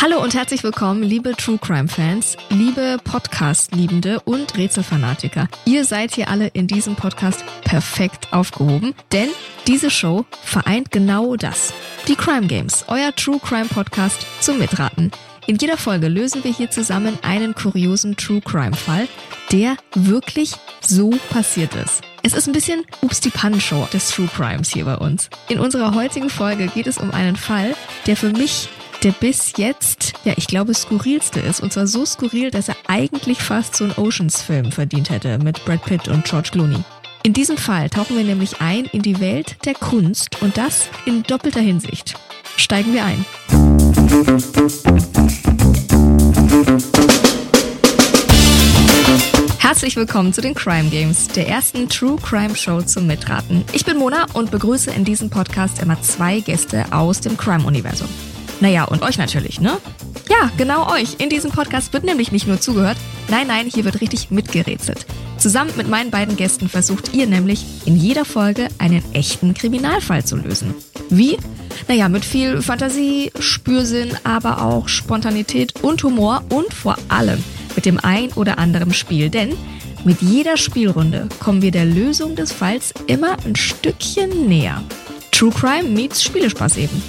Hallo und herzlich willkommen, liebe True Crime Fans, liebe Podcast-Liebende und Rätselfanatiker. Ihr seid hier alle in diesem Podcast perfekt aufgehoben, denn diese Show vereint genau das. Die Crime Games, euer True Crime Podcast zum Mitraten. In jeder Folge lösen wir hier zusammen einen kuriosen True Crime Fall, der wirklich so passiert ist. Es ist ein bisschen Ups die Pan-Show des True Crimes hier bei uns. In unserer heutigen Folge geht es um einen Fall, der für mich der bis jetzt, ja, ich glaube, skurrilste ist. Und zwar so skurril, dass er eigentlich fast so einen Oceans-Film verdient hätte mit Brad Pitt und George Clooney. In diesem Fall tauchen wir nämlich ein in die Welt der Kunst und das in doppelter Hinsicht. Steigen wir ein. Herzlich willkommen zu den Crime Games, der ersten True Crime Show zum Mitraten. Ich bin Mona und begrüße in diesem Podcast immer zwei Gäste aus dem Crime-Universum. Naja, und euch natürlich, ne? Ja, genau euch. In diesem Podcast wird nämlich nicht nur zugehört, nein, nein, hier wird richtig mitgerätselt. Zusammen mit meinen beiden Gästen versucht ihr nämlich in jeder Folge einen echten Kriminalfall zu lösen. Wie? Naja, mit viel Fantasie, Spürsinn, aber auch Spontanität und Humor und vor allem mit dem ein oder anderen Spiel. Denn mit jeder Spielrunde kommen wir der Lösung des Falls immer ein Stückchen näher. True Crime meets Spielespaß eben.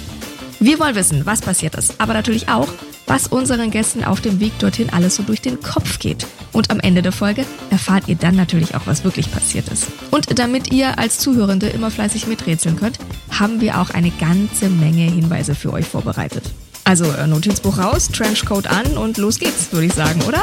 Wir wollen wissen, was passiert ist, aber natürlich auch, was unseren Gästen auf dem Weg dorthin alles so durch den Kopf geht. Und am Ende der Folge erfahrt ihr dann natürlich auch, was wirklich passiert ist. Und damit ihr als Zuhörende immer fleißig miträtseln könnt, haben wir auch eine ganze Menge Hinweise für euch vorbereitet. Also äh, Notizbuch raus, Trenchcoat an und los geht's, würde ich sagen, oder?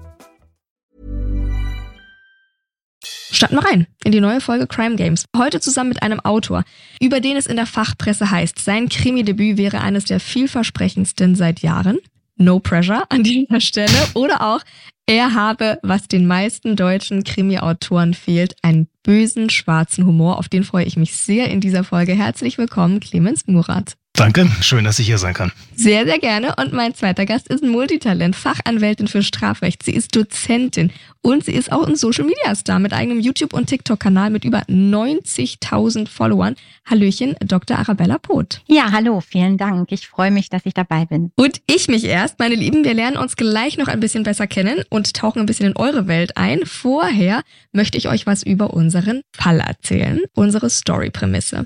Starten wir rein in die neue Folge Crime Games. Heute zusammen mit einem Autor, über den es in der Fachpresse heißt, sein Krimi-Debüt wäre eines der vielversprechendsten seit Jahren. No pressure an dieser Stelle. Oder auch, er habe, was den meisten deutschen Krimi-Autoren fehlt, einen bösen, schwarzen Humor. Auf den freue ich mich sehr in dieser Folge. Herzlich willkommen, Clemens Murat. Danke, schön, dass ich hier sein kann. Sehr, sehr gerne. Und mein zweiter Gast ist ein Multitalent, Fachanwältin für Strafrecht. Sie ist Dozentin und sie ist auch ein Social Media Star mit eigenem YouTube- und TikTok-Kanal mit über 90.000 Followern. Hallöchen, Dr. Arabella Poth. Ja, hallo, vielen Dank. Ich freue mich, dass ich dabei bin. Und ich mich erst, meine Lieben. Wir lernen uns gleich noch ein bisschen besser kennen und tauchen ein bisschen in eure Welt ein. Vorher möchte ich euch was über unseren Fall erzählen, unsere Story-Prämisse.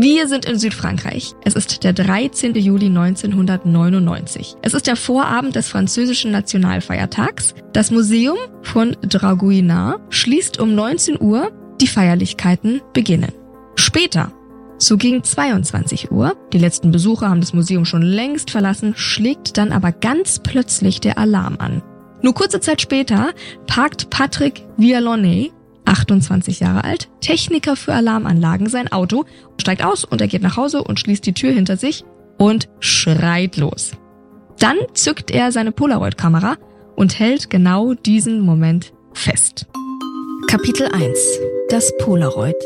Wir sind in Südfrankreich. Es ist der 13. Juli 1999. Es ist der Vorabend des französischen Nationalfeiertags. Das Museum von Draguignan schließt um 19 Uhr. Die Feierlichkeiten beginnen. Später, so gegen 22 Uhr, die letzten Besucher haben das Museum schon längst verlassen, schlägt dann aber ganz plötzlich der Alarm an. Nur kurze Zeit später parkt Patrick Vialonnet 28 Jahre alt, Techniker für Alarmanlagen, sein Auto, steigt aus und er geht nach Hause und schließt die Tür hinter sich und schreit los. Dann zückt er seine Polaroid-Kamera und hält genau diesen Moment fest. Kapitel 1. Das Polaroid.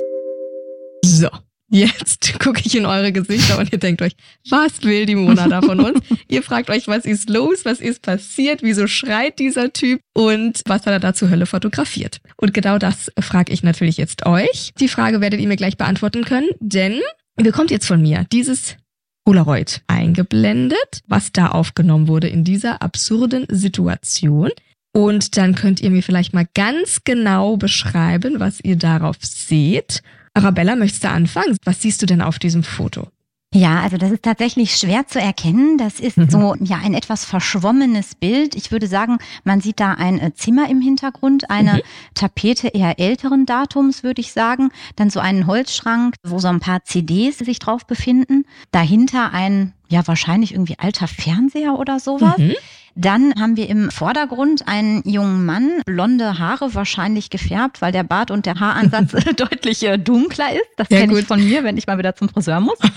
So, Jetzt gucke ich in eure Gesichter und ihr denkt euch, was will die Mona da von uns? ihr fragt euch, was ist los? Was ist passiert? Wieso schreit dieser Typ? Und was hat er da zur Hölle fotografiert? Und genau das frage ich natürlich jetzt euch. Die Frage werdet ihr mir gleich beantworten können, denn ihr bekommt jetzt von mir dieses Polaroid eingeblendet, was da aufgenommen wurde in dieser absurden Situation. Und dann könnt ihr mir vielleicht mal ganz genau beschreiben, was ihr darauf seht. Arabella, möchtest du anfangen? Was siehst du denn auf diesem Foto? Ja, also das ist tatsächlich schwer zu erkennen. Das ist mhm. so ja ein etwas verschwommenes Bild. Ich würde sagen, man sieht da ein äh, Zimmer im Hintergrund, eine mhm. Tapete eher älteren Datums, würde ich sagen. Dann so einen Holzschrank, wo so ein paar CDs sich drauf befinden. Dahinter ein ja wahrscheinlich irgendwie alter Fernseher oder sowas. Mhm. Dann haben wir im Vordergrund einen jungen Mann, blonde Haare wahrscheinlich gefärbt, weil der Bart und der Haaransatz deutlich äh, dunkler ist. Das Ja, kenne ich gut. von mir, wenn ich mal wieder zum Friseur muss.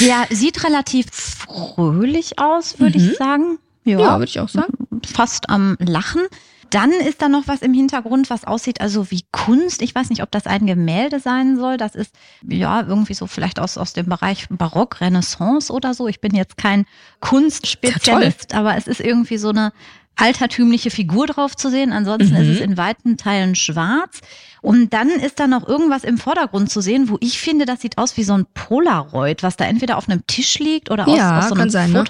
Der sieht relativ fröhlich aus, würde Mhm. ich sagen. Ja, würde ich auch sagen. fast am Lachen. Dann ist da noch was im Hintergrund, was aussieht, also wie Kunst. Ich weiß nicht, ob das ein Gemälde sein soll. Das ist ja irgendwie so vielleicht aus, aus dem Bereich Barock, Renaissance oder so. Ich bin jetzt kein Kunstspezialist, aber es ist irgendwie so eine altertümliche Figur drauf zu sehen. Ansonsten Mhm. ist es in weiten Teilen schwarz. Und dann ist da noch irgendwas im Vordergrund zu sehen, wo ich finde, das sieht aus wie so ein Polaroid, was da entweder auf einem Tisch liegt oder aus, Ja, aus so einem sein, ne?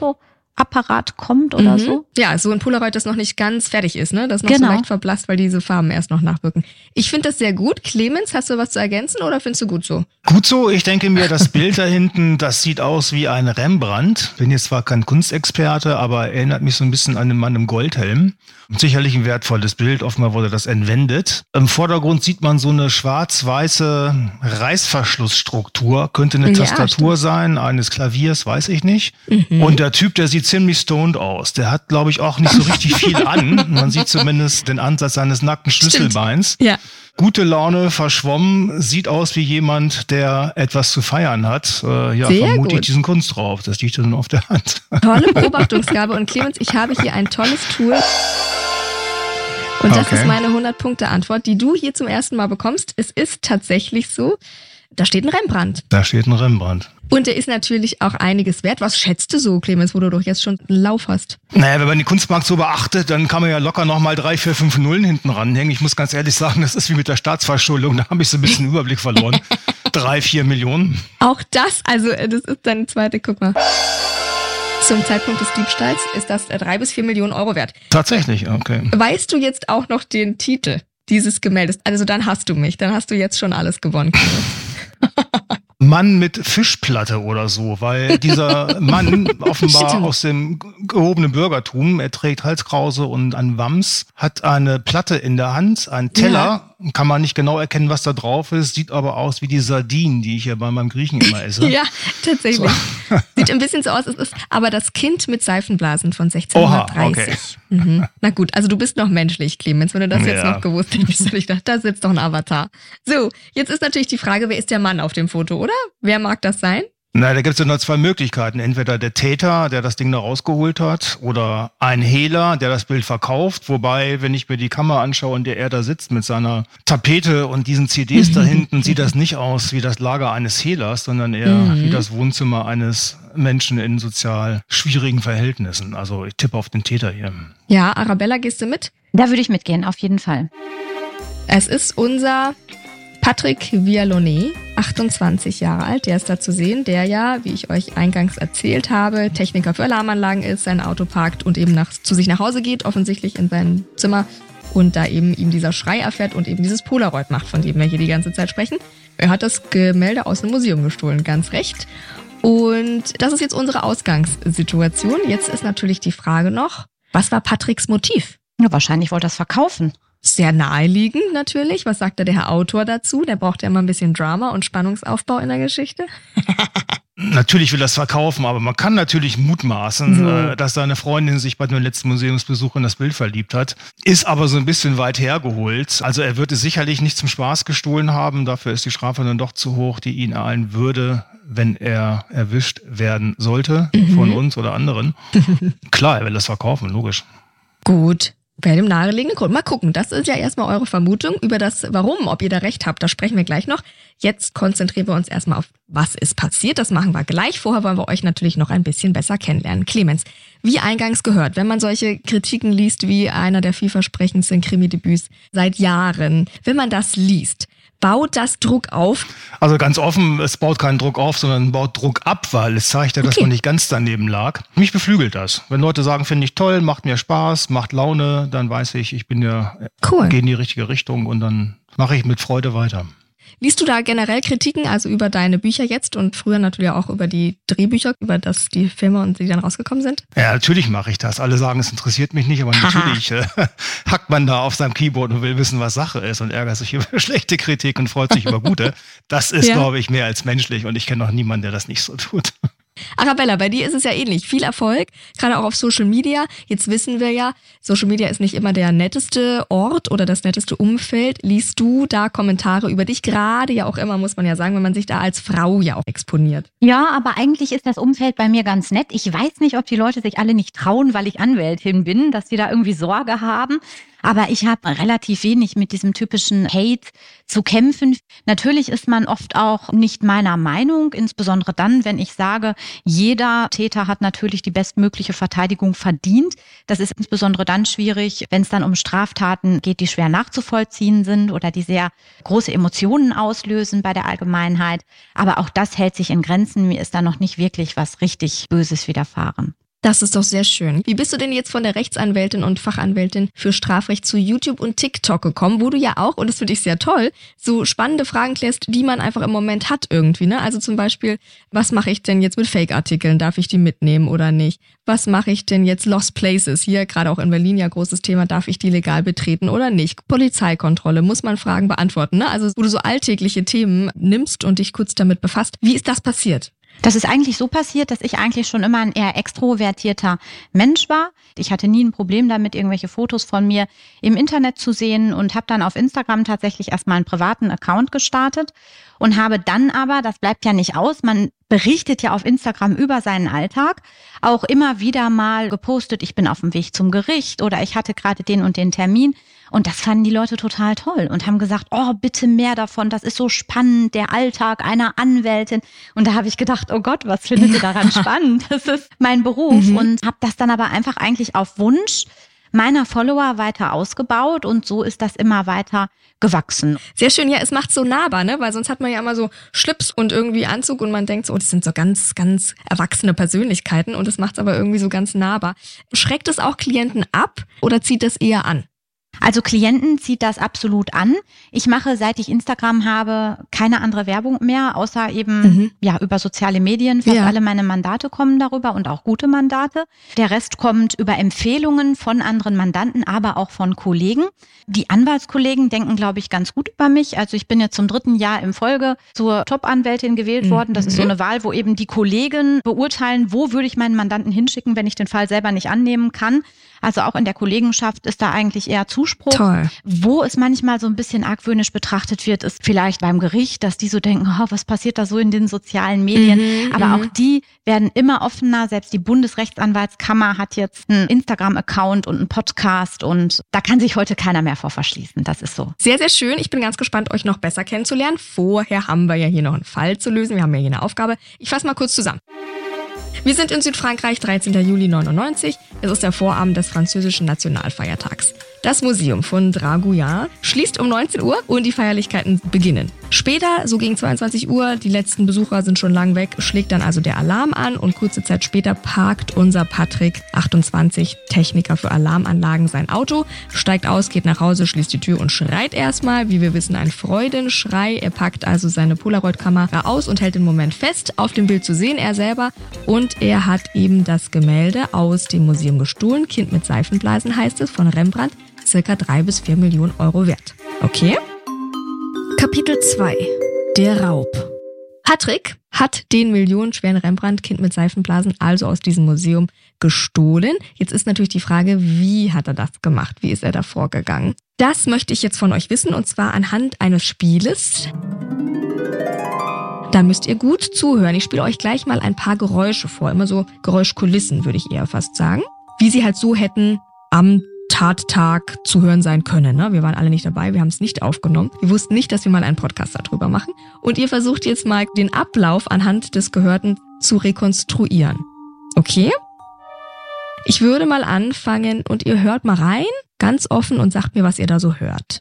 Fotoapparat kommt oder Mhm. so. Ja, so ein Polaroid, das noch nicht ganz fertig ist, ne? Das noch Genau. so leicht verblasst, weil diese Farben erst noch nachwirken. Ich finde das sehr gut. Clemens, hast du was zu ergänzen oder findest du gut so? Gut so, ich denke mir, das Bild da hinten, das sieht aus wie ein Rembrandt. Bin jetzt zwar kein Kunstexperte, aber erinnert mich so ein bisschen an den Mann im Goldhelm. Und sicherlich ein wertvolles Bild, offenbar wurde das entwendet. Im Vordergrund sieht man so eine schwarz-weiße Reißverschlussstruktur. Könnte eine Ja, Tastatur sein, eines Klaviers, weiß ich nicht. Und der Typ, der sieht ziemlich stoned aus. Der hat, glaube ich, auch nicht so richtig viel an. Man sieht zumindest den Ansatz seines nackten Schlüsselbeins. Ja. Gute Laune, verschwommen, sieht aus wie jemand, der etwas zu feiern hat. Äh, ja, Sehr vermute ich gut. diesen Kunst drauf. Das liegt dann auf der Hand. Tolle Beobachtungsgabe. Und Clemens, ich habe hier ein tolles Tool. Und das Okay. ist meine 100-Punkte-Antwort, die du hier zum ersten Mal bekommst. Es ist tatsächlich so, da steht ein Rembrandt. Da steht ein Rembrandt. Und der ist natürlich auch einiges wert. Was schätzt du so, Clemens, wo du doch jetzt schon einen Lauf hast? Naja, wenn man den Kunstmarkt so beachtet, dann kann man ja locker nochmal drei, vier, fünf Nullen hinten ranhängen. Ich muss ganz ehrlich sagen, das ist wie mit der Staatsverschuldung. Da habe ich so ein bisschen Überblick verloren. drei, vier Millionen. Auch das, also äh, das ist deine zweite, guck mal. Zum Zeitpunkt des Diebstahls ist das äh, drei bis vier Millionen Euro wert. Tatsächlich, okay. Weißt du jetzt auch noch den Titel dieses Gemäldes? Also dann hast du mich, dann hast du jetzt schon alles gewonnen. Mann mit Fischplatte oder so, weil dieser Mann offenbar Stimmt. aus dem gehobenen Bürgertum, er trägt Halskrause und ein Wams, hat eine Platte in der Hand, einen Teller, kann man nicht genau erkennen, was da drauf ist, sieht aber aus wie die Sardinen, die ich ja bei meinem Griechen immer esse. Ja, tatsächlich. Sieht ein bisschen so aus, es ist aber das Kind mit Seifenblasen von 1630. Oha, okay. mhm. Na gut, also du bist noch menschlich, Clemens. Wenn du das jetzt Ja. noch gewusst hättest, hätte ich gedacht, da sitzt doch ein Avatar. So, jetzt ist natürlich die Frage, wer ist der Mann auf dem Foto, oder? Wer mag das sein? Na, da gibt es ja nur zwei Möglichkeiten. Entweder der Täter, der das Ding da rausgeholt hat, oder ein Hehler, der das Bild verkauft. Wobei, wenn ich mir die Kamera anschaue, in der er da sitzt mit seiner Tapete und diesen CDs da hinten, sieht das nicht aus wie das Lager eines Hehlers, sondern eher wie das Wohnzimmer eines Menschen in sozial schwierigen Verhältnissen. Also ich tippe auf den Täter hier. Ja, Arabella, gehst du mit? Da würde ich mitgehen, auf jeden Fall. Es ist unser Patrick Vialone, 28 Jahre alt, der ist da zu sehen, der ja, wie ich euch eingangs erzählt habe, Techniker für Alarmanlagen ist, sein Auto parkt und eben nach, zu sich nach Hause geht, offensichtlich in sein Zimmer und da eben ihm dieser Schrei erfährt und eben dieses Polaroid macht, von dem wir hier die ganze Zeit sprechen. Er hat das Gemälde aus dem Museum gestohlen, ganz recht. Und das ist jetzt unsere Ausgangssituation. Jetzt ist natürlich die Frage noch, was war Patricks Motiv? Ja, wahrscheinlich wollte er es verkaufen. Sehr naheliegend natürlich. Was sagt da der Herr Autor dazu? Der braucht ja immer ein bisschen Drama und Spannungsaufbau in der Geschichte. Natürlich will er es verkaufen, aber man kann natürlich mutmaßen, So. äh, dass seine Freundin sich bei dem letzten Museumsbesuch in das Bild verliebt hat. Ist aber so ein bisschen weit hergeholt. Also er wird es sicherlich nicht zum Spaß gestohlen haben. Dafür ist die Strafe dann doch zu hoch, die ihn ereilen würde, wenn er erwischt werden sollte von uns oder anderen. Klar, er will das verkaufen, logisch. Gut. Bei dem naheliegenden Grund. Mal gucken. Das ist ja erstmal eure Vermutung über das Warum, ob ihr da recht habt. Da sprechen wir gleich noch. Jetzt konzentrieren wir uns erstmal auf, was ist passiert. Das machen wir gleich. Vorher wollen wir euch natürlich noch ein bisschen besser kennenlernen. Clemens, wie eingangs gehört, wenn man solche Kritiken liest wie einer der vielversprechendsten Krimi-Debüts seit Jahren, wenn man das liest, baut das Druck auf, Also ganz offen, es baut keinen Druck auf, sondern baut Druck ab, weil es zeigt ja, dass Okay. man nicht ganz daneben lag. Mich beflügelt das. Wenn Leute sagen, finde ich toll, macht mir Spaß, macht Laune, dann weiß ich, ich bin ja, Cool. gehe in die richtige Richtung und dann mache ich mit Freude weiter. Liest du da generell Kritiken, also über deine Bücher jetzt und früher natürlich auch über die Drehbücher, über das die Filme und die dann rausgekommen sind? Ja, natürlich mache ich das. Alle sagen, es interessiert mich nicht, aber natürlich äh, hackt man da auf seinem Keyboard und will wissen, was Sache ist und ärgert sich über schlechte Kritik und freut sich über gute. Das ist, Ja. glaube ich, mehr als menschlich und ich kenne noch niemanden, der das nicht so tut. Arabella, bei dir ist es ja ähnlich. Viel Erfolg, gerade auch auf Social Media. Jetzt wissen wir ja, Social Media ist nicht immer der netteste Ort oder das netteste Umfeld. Liest du da Kommentare über dich? Gerade ja auch immer, muss man ja sagen, wenn man sich da als Frau ja auch exponiert. Ja, aber eigentlich ist das Umfeld bei mir ganz nett. Ich weiß nicht, ob die Leute sich alle nicht trauen, weil ich Anwältin bin, dass sie da irgendwie Sorge haben. Aber ich habe relativ wenig mit diesem typischen Hate zu kämpfen. Natürlich ist man oft auch nicht meiner Meinung, insbesondere dann, wenn ich sage, jeder Täter hat natürlich die bestmögliche Verteidigung verdient. Das ist insbesondere dann schwierig, wenn es dann um Straftaten geht, die schwer nachzuvollziehen sind oder die sehr große Emotionen auslösen bei der Allgemeinheit. Aber auch das hält sich in Grenzen. Mir ist da noch nicht wirklich was richtig Böses widerfahren. Das ist doch sehr schön. Wie bist du denn jetzt von der Rechtsanwältin und Fachanwältin für Strafrecht zu YouTube und TikTok gekommen, wo du ja auch, und das finde ich sehr toll, so spannende Fragen klärst, die man einfach im Moment hat irgendwie, ne? Also zum Beispiel, was mache ich denn jetzt mit Fake-Artikeln? Darf ich die mitnehmen oder nicht? Was mache ich denn jetzt Lost Places? Hier gerade auch in Berlin ja großes Thema, darf ich die legal betreten oder nicht? Polizeikontrolle, muss man Fragen beantworten, ne? Also wo du so alltägliche Themen nimmst und dich kurz damit befasst. Wie ist das passiert? Das ist eigentlich so passiert, dass ich eigentlich schon immer ein eher extrovertierter Mensch war. Ich hatte nie ein Problem damit, irgendwelche Fotos von mir im Internet zu sehen und habe dann auf Instagram tatsächlich erstmal einen privaten Account gestartet und habe dann aber, das bleibt ja nicht aus, man berichtet ja auf Instagram über seinen Alltag, auch immer wieder mal gepostet, ich bin auf dem Weg zum Gericht oder ich hatte gerade den und den Termin. Und das fanden die Leute total toll und haben gesagt, oh, bitte mehr davon, das ist so spannend, der Alltag einer Anwältin. Und da habe ich gedacht, oh Gott, was findet ihr daran spannend? Das ist mein Beruf mhm. und habe das dann aber einfach eigentlich auf Wunsch meiner Follower weiter ausgebaut und so ist das immer weiter gewachsen. Sehr schön, ja, es macht so nahbar, ne? Weil sonst hat man ja immer so Schlips und irgendwie Anzug und man denkt so, oh, das sind so ganz, ganz erwachsene Persönlichkeiten und es macht es aber irgendwie so ganz nahbar. Schreckt es auch Klienten ab oder zieht das eher an? Also Klienten zieht das absolut an. Ich mache, seit ich Instagram habe, keine andere Werbung mehr, außer eben mhm. ja über soziale Medien. Fast ja. alle meine Mandate kommen darüber und auch gute Mandate. Der Rest kommt über Empfehlungen von anderen Mandanten, aber auch von Kollegen. Die Anwaltskollegen denken, glaube ich, ganz gut über mich. Also ich bin jetzt zum dritten Jahr im Folge zur Top-Anwältin gewählt mhm. worden. Das ist so mhm. eine Wahl, wo eben die Kollegen beurteilen, wo würde ich meinen Mandanten hinschicken, wenn ich den Fall selber nicht annehmen kann. Also auch in der Kollegenschaft ist da eigentlich eher Zuspruch. Toll. Wo es manchmal so ein bisschen argwöhnisch betrachtet wird, ist vielleicht beim Gericht, dass die so denken, oh, was passiert da so in den sozialen Medien? Mhm, Aber auch mhm. die werden immer offener. Selbst die Bundesrechtsanwaltskammer hat jetzt einen Instagram-Account und einen Podcast und da kann sich heute keiner mehr vor verschließen. Das ist so. Sehr, sehr schön. Ich bin ganz gespannt, euch noch besser kennenzulernen. Vorher haben wir ja hier noch einen Fall zu lösen. Wir haben ja hier eine Aufgabe. Ich fasse mal kurz zusammen. Wir sind in Südfrankreich, 13. Juli 99. Es ist der Vorabend des französischen Nationalfeiertags. Das Museum von Draguin schließt um 19 Uhr und die Feierlichkeiten beginnen. Später, so gegen 22 Uhr, die letzten Besucher sind schon lang weg, schlägt dann also der Alarm an und kurze Zeit später parkt unser Patrick, 28, Techniker für Alarmanlagen, sein Auto, steigt aus, geht nach Hause, schließt die Tür und schreit erstmal, wie wir wissen, ein Freudenschrei. Er packt also seine Polaroid-Kamera aus und hält den Moment fest. Auf dem Bild zu sehen er selber und er hat eben das Gemälde aus dem Museum gestohlen. Kind mit Seifenblasen heißt es von Rembrandt circa drei bis vier Millionen Euro wert. Okay? Kapitel 2. Der Raub. Patrick hat den millionenschweren Rembrandt-Kind mit Seifenblasen also aus diesem Museum gestohlen. Jetzt ist natürlich die Frage, wie hat er das gemacht? Wie ist er da vorgegangen? Das möchte ich jetzt von euch wissen und zwar anhand eines Spieles. Da müsst ihr gut zuhören. Ich spiele euch gleich mal ein paar Geräusche vor, immer so Geräuschkulissen würde ich eher fast sagen, wie sie halt so hätten am Tattag zu hören sein können. Ne? Wir waren alle nicht dabei, wir haben es nicht aufgenommen. Wir wussten nicht, dass wir mal einen Podcast darüber machen. Und ihr versucht jetzt mal den Ablauf anhand des Gehörten zu rekonstruieren. Okay? Ich würde mal anfangen und ihr hört mal rein, ganz offen und sagt mir, was ihr da so hört.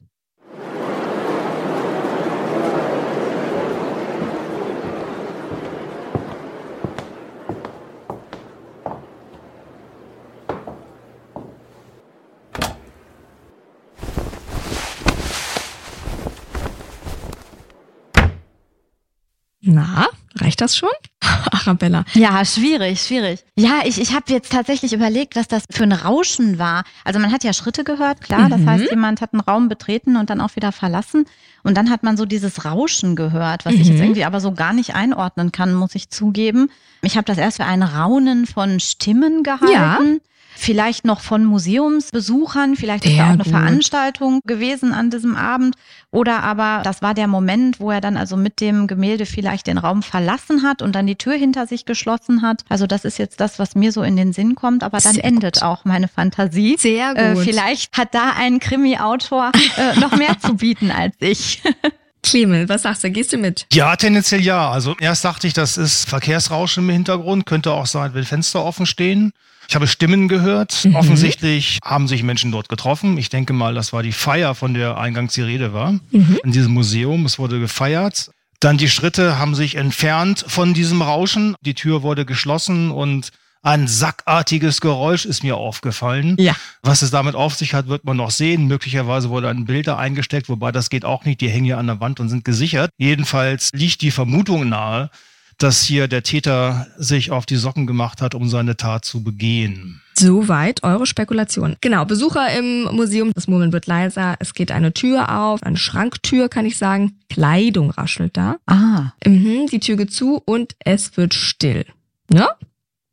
Na, reicht das schon? Arabella. Ja, schwierig, schwierig. Ja, ich, ich habe jetzt tatsächlich überlegt, was das für ein Rauschen war. Also man hat ja Schritte gehört, klar. Das Mhm. heißt, jemand hat einen Raum betreten und dann auch wieder verlassen. Und dann hat man so dieses Rauschen gehört, was ich jetzt Mhm. irgendwie aber so gar nicht einordnen kann, muss ich zugeben. Ich habe das erst für ein Raunen von Stimmen gehalten. Vielleicht noch von Museumsbesuchern, vielleicht ist Sehr da auch eine gut. Veranstaltung gewesen an diesem Abend. Oder aber das war der Moment, wo er dann also mit dem Gemälde vielleicht den Raum verlassen hat und dann die Tür hinter sich geschlossen hat. Also das ist jetzt das, was mir so in den Sinn kommt, aber dann Sehr endet gut. auch meine Fantasie. Sehr Äh, gut. vielleicht hat da ein Krimi-Autor äh, noch mehr zu bieten als ich. Clemens, was sagst du? Gehst du mit? Ja, tendenziell ja. Also erst dachte ich, das ist Verkehrsrauschen im Hintergrund. Könnte auch sein, wenn Fenster offen stehen. Ich habe Stimmen gehört. Mhm. Offensichtlich haben sich Menschen dort getroffen. Ich denke mal, das war die Feier, von der eingangs die Rede war. Mhm. In diesem Museum. Es wurde gefeiert. Dann die Schritte haben sich entfernt von diesem Rauschen. Die Tür wurde geschlossen und ein sackartiges Geräusch ist mir aufgefallen. Ja. Was es damit auf sich hat, wird man noch sehen. Möglicherweise wurde ein Bild da eingesteckt, wobei das geht auch nicht. Die hängen ja an der Wand und sind gesichert. Jedenfalls liegt die Vermutung nahe, dass hier der Täter sich auf die Socken gemacht hat, um seine Tat zu begehen. Soweit eure Spekulation. Genau, Besucher im Museum, das Murmeln wird leiser, es geht eine Tür auf, eine Schranktür, kann ich sagen. Kleidung raschelt da. Ah. Mhm, die Tür geht zu und es wird still. Ja?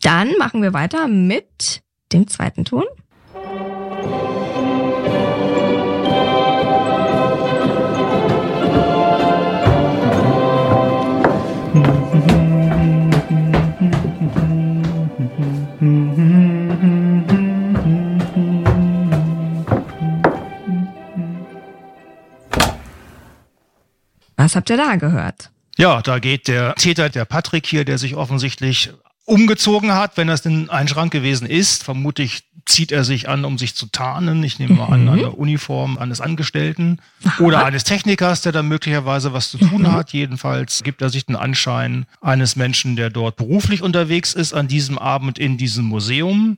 Dann machen wir weiter mit dem zweiten Ton. Was habt ihr da gehört? Ja, da geht der Täter, der Patrick hier, der sich offensichtlich umgezogen hat, wenn das denn ein Schrank gewesen ist. Vermutlich zieht er sich an, um sich zu tarnen. Ich nehme mal an, Mhm. eine Uniform eines Angestellten oder eines Technikers, der da möglicherweise was zu tun Mhm. hat. Jedenfalls gibt er sich den Anschein eines Menschen, der dort beruflich unterwegs ist, an diesem Abend in diesem Museum.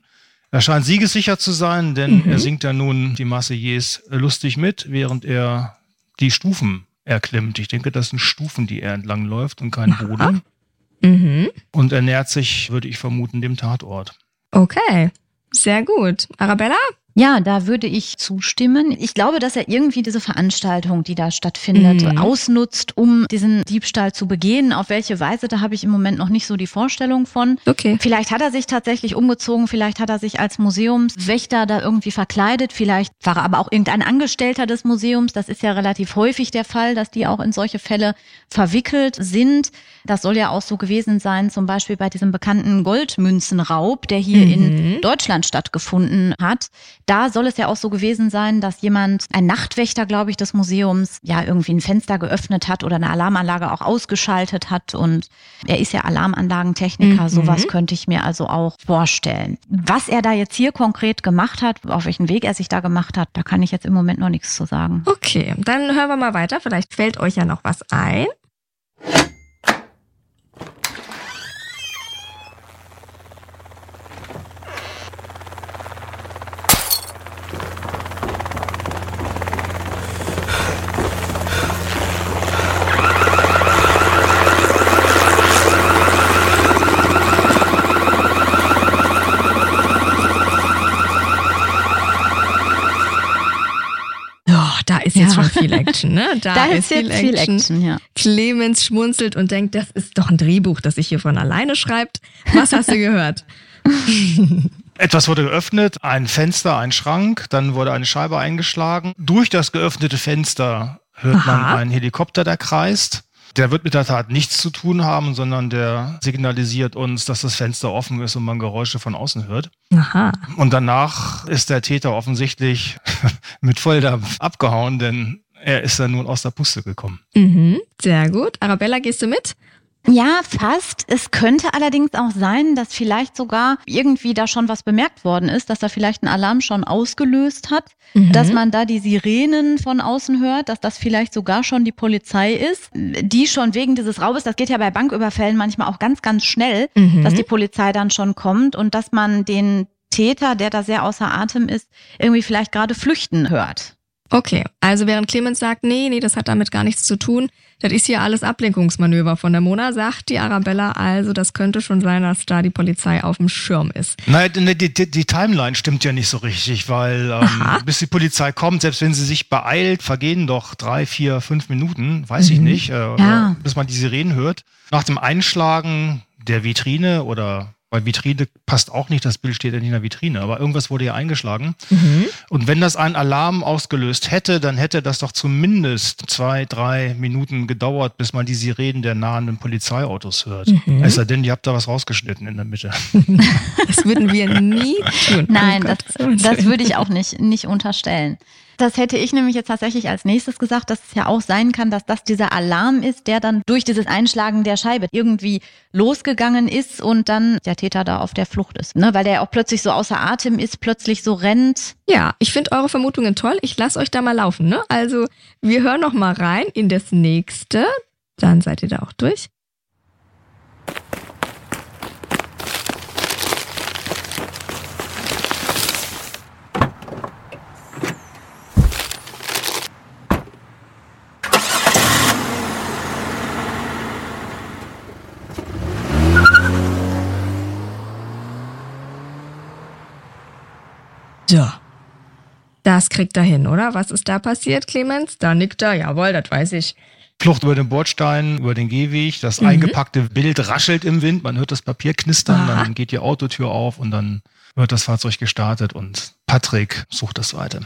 Er scheint siegessicher zu sein, denn Mhm. er singt ja nun die Marseillaise lustig mit, während er die Stufen erklimmt. Ich denke, das sind Stufen, die er entlang läuft und kein Boden. Mhm. Und er nähert sich, würde ich vermuten, dem Tatort. Okay, sehr gut. Arabella? Ja, da würde ich zustimmen. Ich glaube, dass er irgendwie diese Veranstaltung, die da stattfindet, Mhm. ausnutzt, um diesen Diebstahl zu begehen. Auf welche Weise, da habe ich im Moment noch nicht so die Vorstellung von. Okay. Vielleicht hat er sich tatsächlich umgezogen, vielleicht hat er sich als Museumswächter da irgendwie verkleidet, vielleicht war er aber auch irgendein Angestellter des Museums. Das ist ja relativ häufig der Fall, dass die auch in solche Fälle verwickelt sind. Das soll ja auch so gewesen sein, zum Beispiel bei diesem bekannten Goldmünzenraub, der hier Mhm. in Deutschland stattgefunden hat. Da soll es ja auch so gewesen sein, dass jemand, ein Nachtwächter, glaube ich, des Museums, ja irgendwie ein Fenster geöffnet hat oder eine Alarmanlage auch ausgeschaltet hat. Und er ist ja Alarmanlagentechniker. Mhm. Sowas könnte ich mir also auch vorstellen. Was er da jetzt hier konkret gemacht hat, auf welchen Weg er sich da gemacht hat, da kann ich jetzt im Moment noch nichts zu sagen. Okay, dann hören wir mal weiter. Vielleicht fällt euch ja noch was ein. Ist jetzt Ja. schon viel Action, ne? Da, Da ist jetzt viel Action, ja. Clemens schmunzelt und denkt, das ist doch ein Drehbuch, das sich hier von alleine schreibt. Was hast du gehört? Etwas wurde geöffnet, ein Fenster, ein Schrank, dann wurde eine Scheibe eingeschlagen. Durch das geöffnete Fenster hört man Aha. einen Helikopter, der kreist. Der wird mit der Tat nichts zu tun haben, sondern der signalisiert uns, dass das Fenster offen ist und man Geräusche von außen hört. Aha. Und danach ist der Täter offensichtlich mit Volldampf abgehauen, denn er ist dann nun aus der Puste gekommen. Mhm. Sehr gut. Arabella, gehst du mit? Ja, fast. Es könnte allerdings auch sein, dass vielleicht sogar irgendwie da schon was bemerkt worden ist, dass er vielleicht einen Alarm schon ausgelöst hat, Mhm. dass man da die Sirenen von außen hört, dass das vielleicht sogar schon die Polizei ist, die schon wegen dieses Raubes, das geht ja bei Banküberfällen manchmal auch ganz, ganz schnell, Mhm. dass die Polizei dann schon kommt und dass man den Täter, der da sehr außer Atem ist, irgendwie vielleicht gerade flüchten hört. Okay, also während Clemens sagt, nee, nee, das hat damit gar nichts zu tun, das ist hier alles Ablenkungsmanöver von der Mona, sagt die Arabella also, das könnte schon sein, dass da die Polizei auf dem Schirm ist. Nein, die, die, die Timeline stimmt ja nicht so richtig, weil ähm, bis die Polizei kommt, selbst wenn sie sich beeilt, vergehen doch drei, vier, fünf Minuten, weiß mhm. ich nicht, äh, ja. bis man die Sirenen hört. Nach dem Einschlagen der Vitrine oder weil Vitrine passt auch nicht, das Bild steht ja nicht in der Vitrine, aber irgendwas wurde ja eingeschlagen. Mhm. Und wenn das einen Alarm ausgelöst hätte, dann hätte das doch zumindest zwei, drei Minuten gedauert, bis man die Sirenen der nahenden Polizeiautos hört. Mhm. Es sei denn, ihr habt da was rausgeschnitten in der Mitte. Das würden wir nie tun. Nein, oh das, das würde ich auch nicht, nicht unterstellen. Das hätte ich nämlich jetzt tatsächlich als nächstes gesagt, dass es ja auch sein kann, dass das dieser Alarm ist, der dann durch dieses Einschlagen der Scheibe irgendwie losgegangen ist und dann der Täter da auf der Flucht ist. Ne? Weil der auch plötzlich so außer Atem ist, plötzlich so rennt. Ja, ich finde eure Vermutungen toll. Ich lasse euch da mal laufen. Ne? Also wir hören noch mal rein in das nächste. Dann seid ihr da auch durch. So. Das kriegt er hin, oder? Was ist da passiert, Clemens? Da nickt er. Jawohl, das weiß ich. Flucht über den Bordstein, über den Gehweg. Das mhm. eingepackte Bild raschelt im Wind. Man hört das Papier knistern. Aha. Dann geht die Autotür auf und dann wird das Fahrzeug gestartet und Patrick sucht das weiter.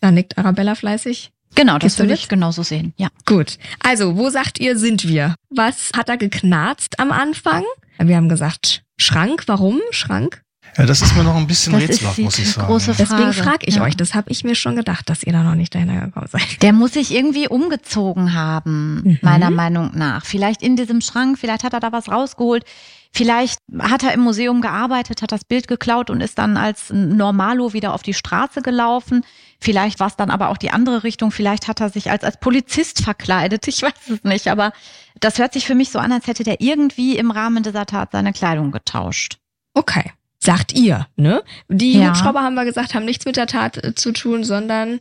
Da nickt Arabella fleißig. Genau, das würde ich genauso sehen. Ja. Gut. Also, wo sagt ihr, sind wir? Was hat da geknarzt am Anfang? Wir haben gesagt, Schrank. Warum Schrank? Ja, das ist mir noch ein bisschen rätselhaft, muss ich sagen. Große Frage. Deswegen frage ich ja. euch, das habe ich mir schon gedacht, dass ihr da noch nicht dahinter gekommen seid. Der muss sich irgendwie umgezogen haben, mhm. meiner Meinung nach. Vielleicht in diesem Schrank, vielleicht hat er da was rausgeholt. Vielleicht hat er im Museum gearbeitet, hat das Bild geklaut und ist dann als Normalo wieder auf die Straße gelaufen. Vielleicht war es dann aber auch die andere Richtung. Vielleicht hat er sich als, als Polizist verkleidet. Ich weiß es nicht. Aber das hört sich für mich so an, als hätte der irgendwie im Rahmen dieser Tat seine Kleidung getauscht. Okay. Sagt ihr, ne? Die ja. Hubschrauber, haben wir gesagt, haben nichts mit der Tat äh, zu tun, sondern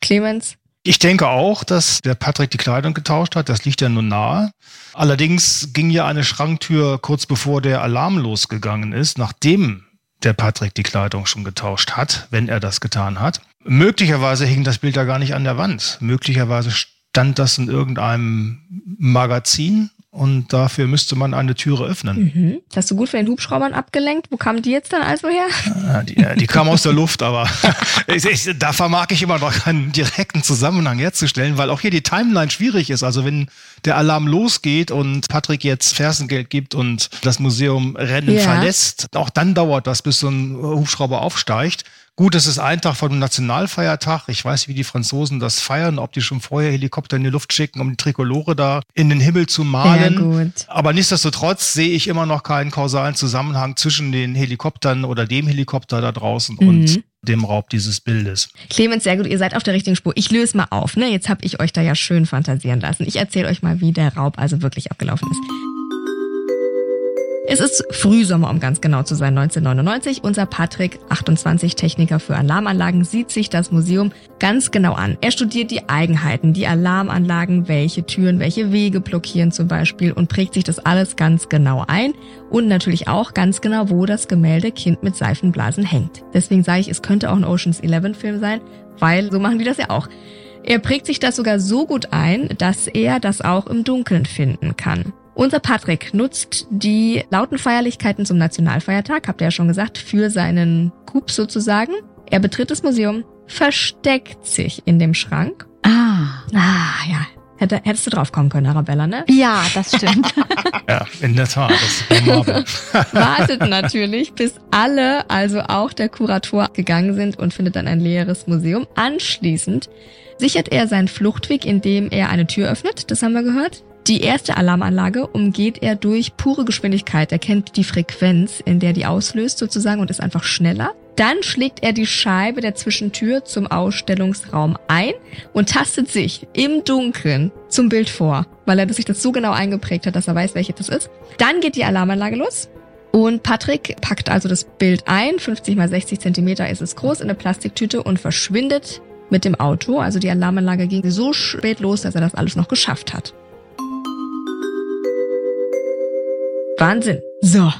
Clemens. Ich denke auch, dass der Patrick die Kleidung getauscht hat. Das liegt ja nun nahe. Allerdings ging ja eine Schranktür kurz bevor der Alarm losgegangen ist, nachdem der Patrick die Kleidung schon getauscht hat, wenn er das getan hat. Möglicherweise hing das Bild ja gar nicht an der Wand. Möglicherweise stand das in irgendeinem Magazin und dafür müsste man eine Türe öffnen. Mhm. Hast du gut von den Hubschraubern abgelenkt? Wo kamen die jetzt dann also her? Ja, die, die kamen aus der Luft, aber ich, ich, da vermag ich immer noch einen direkten Zusammenhang herzustellen, weil auch hier die Timeline schwierig ist. Also wenn der Alarm losgeht und Patrick jetzt Fersengeld gibt und das Museum Rennen ja. verlässt, auch dann dauert das, bis so ein Hubschrauber aufsteigt. Gut, es ist ein Tag vor dem Nationalfeiertag. Ich weiß, wie die Franzosen das feiern, ob die schon vorher Helikopter in die Luft schicken, um die Trikolore da in den Himmel zu malen. gut. Aber nichtsdestotrotz sehe ich immer noch keinen kausalen Zusammenhang zwischen den Helikoptern oder dem Helikopter da draußen mhm. und dem Raub dieses Bildes. Clemens, sehr gut, ihr seid auf der richtigen Spur. Ich löse mal auf. Ne? Jetzt habe ich euch da ja schön fantasieren lassen. Ich erzähle euch mal, wie der Raub also wirklich abgelaufen ist. Es ist Frühsommer, um ganz genau zu sein, 1999. Unser Patrick, 28 Techniker für Alarmanlagen, sieht sich das Museum ganz genau an. Er studiert die Eigenheiten, die Alarmanlagen, welche Türen, welche Wege blockieren zum Beispiel und prägt sich das alles ganz genau ein und natürlich auch ganz genau, wo das Gemälde Kind mit Seifenblasen hängt. Deswegen sage ich, es könnte auch ein Oceans 11 Film sein, weil so machen die das ja auch. Er prägt sich das sogar so gut ein, dass er das auch im Dunkeln finden kann. Unser Patrick nutzt die lauten Feierlichkeiten zum Nationalfeiertag, habt ihr ja schon gesagt, für seinen Coup sozusagen. Er betritt das Museum, versteckt sich in dem Schrank. Ah. Ah, ja. Hätte, hättest du drauf kommen können, Arabella, ne? Ja, das stimmt. ja, in der Tat. Das Wartet natürlich, bis alle, also auch der Kurator, gegangen sind und findet dann ein leeres Museum. Anschließend sichert er seinen Fluchtweg, indem er eine Tür öffnet, das haben wir gehört. Die erste Alarmanlage umgeht er durch pure Geschwindigkeit. Er kennt die Frequenz, in der die auslöst sozusagen und ist einfach schneller. Dann schlägt er die Scheibe der Zwischentür zum Ausstellungsraum ein und tastet sich im Dunkeln zum Bild vor, weil er sich das so genau eingeprägt hat, dass er weiß, welches das ist. Dann geht die Alarmanlage los. Und Patrick packt also das Bild ein, 50 mal 60 Zentimeter ist es groß, in eine Plastiktüte und verschwindet mit dem Auto. Also die Alarmanlage ging so spät los, dass er das alles noch geschafft hat. Wahnsinn. So,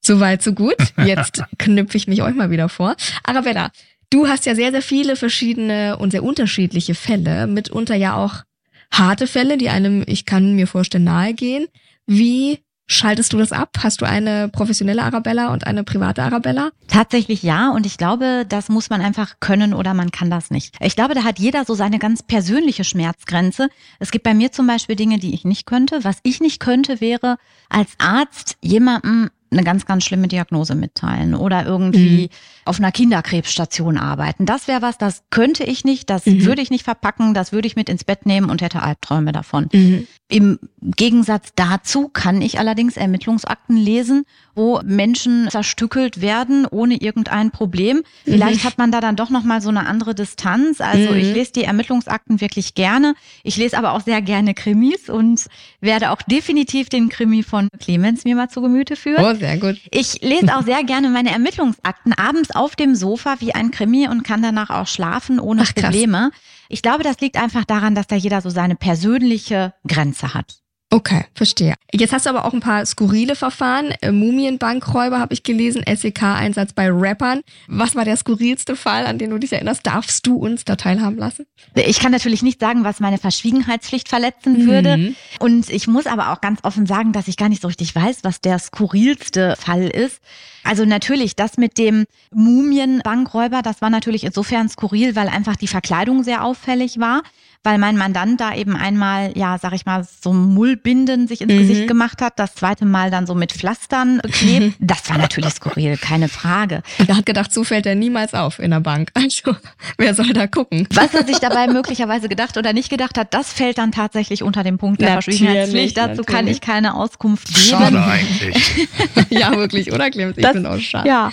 soweit, so gut. Jetzt knüpfe ich mich euch mal wieder vor. Arabella, du hast ja sehr, sehr viele verschiedene und sehr unterschiedliche Fälle, mitunter ja auch harte Fälle, die einem, ich kann mir vorstellen, nahe gehen. Wie Schaltest du das ab? Hast du eine professionelle Arabella und eine private Arabella? Tatsächlich ja. Und ich glaube, das muss man einfach können oder man kann das nicht. Ich glaube, da hat jeder so seine ganz persönliche Schmerzgrenze. Es gibt bei mir zum Beispiel Dinge, die ich nicht könnte. Was ich nicht könnte, wäre als Arzt jemandem eine ganz, ganz schlimme Diagnose mitteilen oder irgendwie mhm. auf einer Kinderkrebsstation arbeiten. Das wäre was, das könnte ich nicht, das mhm. würde ich nicht verpacken, das würde ich mit ins Bett nehmen und hätte Albträume davon. Mhm. Im Gegensatz dazu kann ich allerdings Ermittlungsakten lesen, wo Menschen zerstückelt werden ohne irgendein Problem. Vielleicht mhm. hat man da dann doch noch mal so eine andere Distanz. Also mhm. ich lese die Ermittlungsakten wirklich gerne. Ich lese aber auch sehr gerne Krimis und werde auch definitiv den Krimi von Clemens mir mal zu Gemüte führen. Oh, sehr gut. Ich lese auch sehr gerne meine Ermittlungsakten abends auf dem Sofa wie ein Krimi und kann danach auch schlafen ohne Ach, Probleme. Ich glaube, das liegt einfach daran, dass da jeder so seine persönliche Grenze hat. Okay, verstehe. Jetzt hast du aber auch ein paar skurrile Verfahren. Äh, Mumienbankräuber habe ich gelesen, SEK-Einsatz bei Rappern. Was war der skurrilste Fall, an den du dich erinnerst? Darfst du uns da teilhaben lassen? Ich kann natürlich nicht sagen, was meine Verschwiegenheitspflicht verletzen würde. Mhm. Und ich muss aber auch ganz offen sagen, dass ich gar nicht so richtig weiß, was der skurrilste Fall ist. Also natürlich, das mit dem Mumienbankräuber, das war natürlich insofern skurril, weil einfach die Verkleidung sehr auffällig war weil mein Mandant da eben einmal, ja, sag ich mal, so Mullbinden sich ins mhm. Gesicht gemacht hat, das zweite Mal dann so mit Pflastern beklebt. Das war natürlich skurril, keine Frage. Er hat gedacht, so fällt er niemals auf in der Bank. Also, wer soll da gucken? Was er sich dabei möglicherweise gedacht oder nicht gedacht hat, das fällt dann tatsächlich unter den Punkt der Verschwiegenheitspflicht. Dazu natürlich. kann ich keine Auskunft geben. Schade eigentlich. ja, wirklich, oder Clemens? Ich das, bin auch schade. Ja.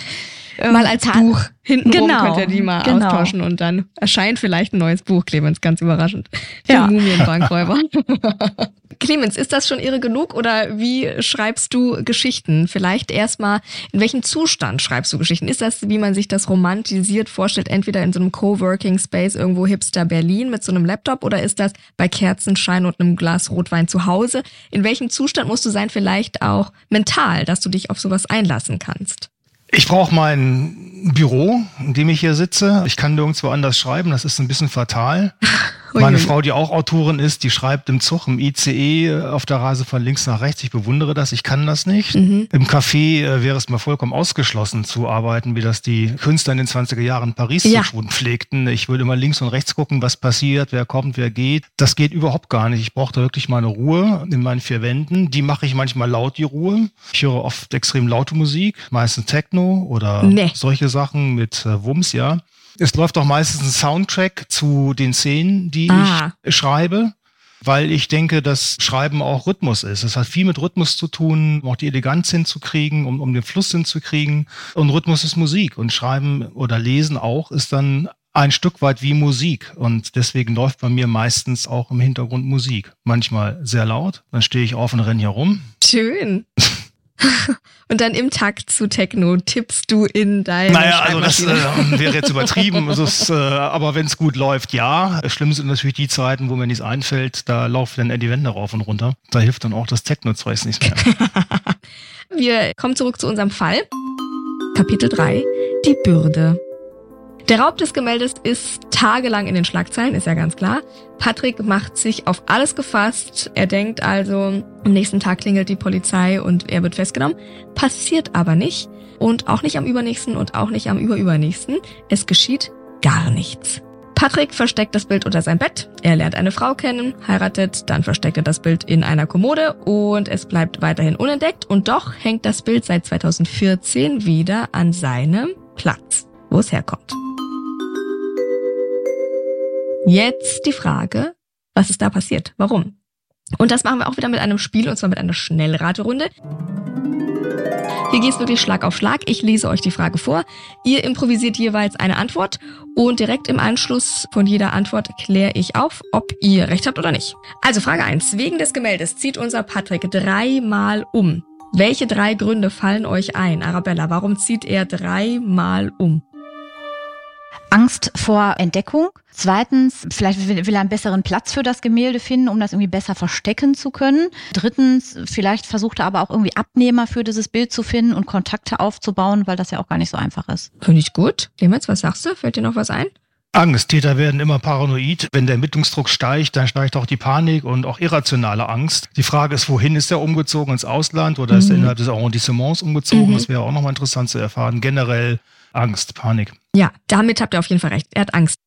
Mal als Buch hinten genau, könnt ihr die mal genau. austauschen und dann erscheint vielleicht ein neues Buch, Clemens, ganz überraschend. Die ja. Mumienbankräuber. Clemens, ist das schon irre genug oder wie schreibst du Geschichten? Vielleicht erstmal, in welchem Zustand schreibst du Geschichten? Ist das, wie man sich das romantisiert vorstellt, entweder in so einem Coworking Space irgendwo hipster Berlin mit so einem Laptop oder ist das bei Kerzenschein und einem Glas Rotwein zu Hause? In welchem Zustand musst du sein, vielleicht auch mental, dass du dich auf sowas einlassen kannst? Ich brauche mein Büro, in dem ich hier sitze. Ich kann nirgendwo anders schreiben, das ist ein bisschen fatal. Meine Frau, die auch Autorin ist, die schreibt im Zug, im ICE auf der Reise von links nach rechts. Ich bewundere das, ich kann das nicht. Mhm. Im Café äh, wäre es mal vollkommen ausgeschlossen zu arbeiten, wie das die Künstler in den 20er Jahren in Paris ja. zu tun pflegten. Ich würde immer links und rechts gucken, was passiert, wer kommt, wer geht. Das geht überhaupt gar nicht. Ich brauche da wirklich meine Ruhe in meinen vier Wänden. Die mache ich manchmal laut, die Ruhe. Ich höre oft extrem laute Musik, meistens Techno oder nee. solche Sachen mit äh, Wumms, ja. Es läuft auch meistens ein Soundtrack zu den Szenen, die ah. ich schreibe weil ich denke, dass Schreiben auch Rhythmus ist. Es hat viel mit Rhythmus zu tun, um auch die Eleganz hinzukriegen, um, um den Fluss hinzukriegen. Und Rhythmus ist Musik und Schreiben oder Lesen auch ist dann ein Stück weit wie Musik. Und deswegen läuft bei mir meistens auch im Hintergrund Musik. Manchmal sehr laut, dann stehe ich auf und renne hier rum. Schön. Und dann im Takt zu Techno tippst du in deine Naja, also das äh, wäre jetzt übertrieben. Es, äh, aber wenn es gut läuft, ja. Schlimm sind natürlich die Zeiten, wo mir nichts einfällt. Da laufen dann Eddie Wände rauf und runter. Da hilft dann auch das Techno-Zeugs nicht mehr. Wir kommen zurück zu unserem Fall. Kapitel 3. Die Bürde. Der Raub des Gemäldes ist tagelang in den Schlagzeilen, ist ja ganz klar. Patrick macht sich auf alles gefasst. Er denkt also, am nächsten Tag klingelt die Polizei und er wird festgenommen. Passiert aber nicht. Und auch nicht am übernächsten und auch nicht am überübernächsten. Es geschieht gar nichts. Patrick versteckt das Bild unter sein Bett. Er lernt eine Frau kennen, heiratet, dann versteckt er das Bild in einer Kommode und es bleibt weiterhin unentdeckt. Und doch hängt das Bild seit 2014 wieder an seinem Platz, wo es herkommt. Jetzt die Frage, was ist da passiert? Warum? Und das machen wir auch wieder mit einem Spiel, und zwar mit einer Schnellraterunde. Hier geht es wirklich Schlag auf Schlag. Ich lese euch die Frage vor. Ihr improvisiert jeweils eine Antwort und direkt im Anschluss von jeder Antwort kläre ich auf, ob ihr recht habt oder nicht. Also Frage eins: Wegen des Gemäldes zieht unser Patrick dreimal um. Welche drei Gründe fallen euch ein? Arabella, warum zieht er dreimal um? Angst vor Entdeckung. Zweitens, vielleicht will, er einen besseren Platz für das Gemälde finden, um das irgendwie besser verstecken zu können. Drittens, vielleicht versucht er aber auch irgendwie Abnehmer für dieses Bild zu finden und Kontakte aufzubauen, weil das ja auch gar nicht so einfach ist. Finde ich gut. Clemens, was sagst du? Fällt dir noch was ein? Angst. Täter werden immer paranoid. Wenn der Ermittlungsdruck steigt, dann steigt auch die Panik und auch irrationale Angst. Die Frage ist, wohin ist er umgezogen? Ins Ausland oder ist er Mhm. innerhalb des Arrondissements umgezogen? Mhm. Das wäre auch nochmal interessant zu erfahren. Generell Angst, Panik. Ja, damit habt ihr auf jeden Fall recht. Er hat Angst.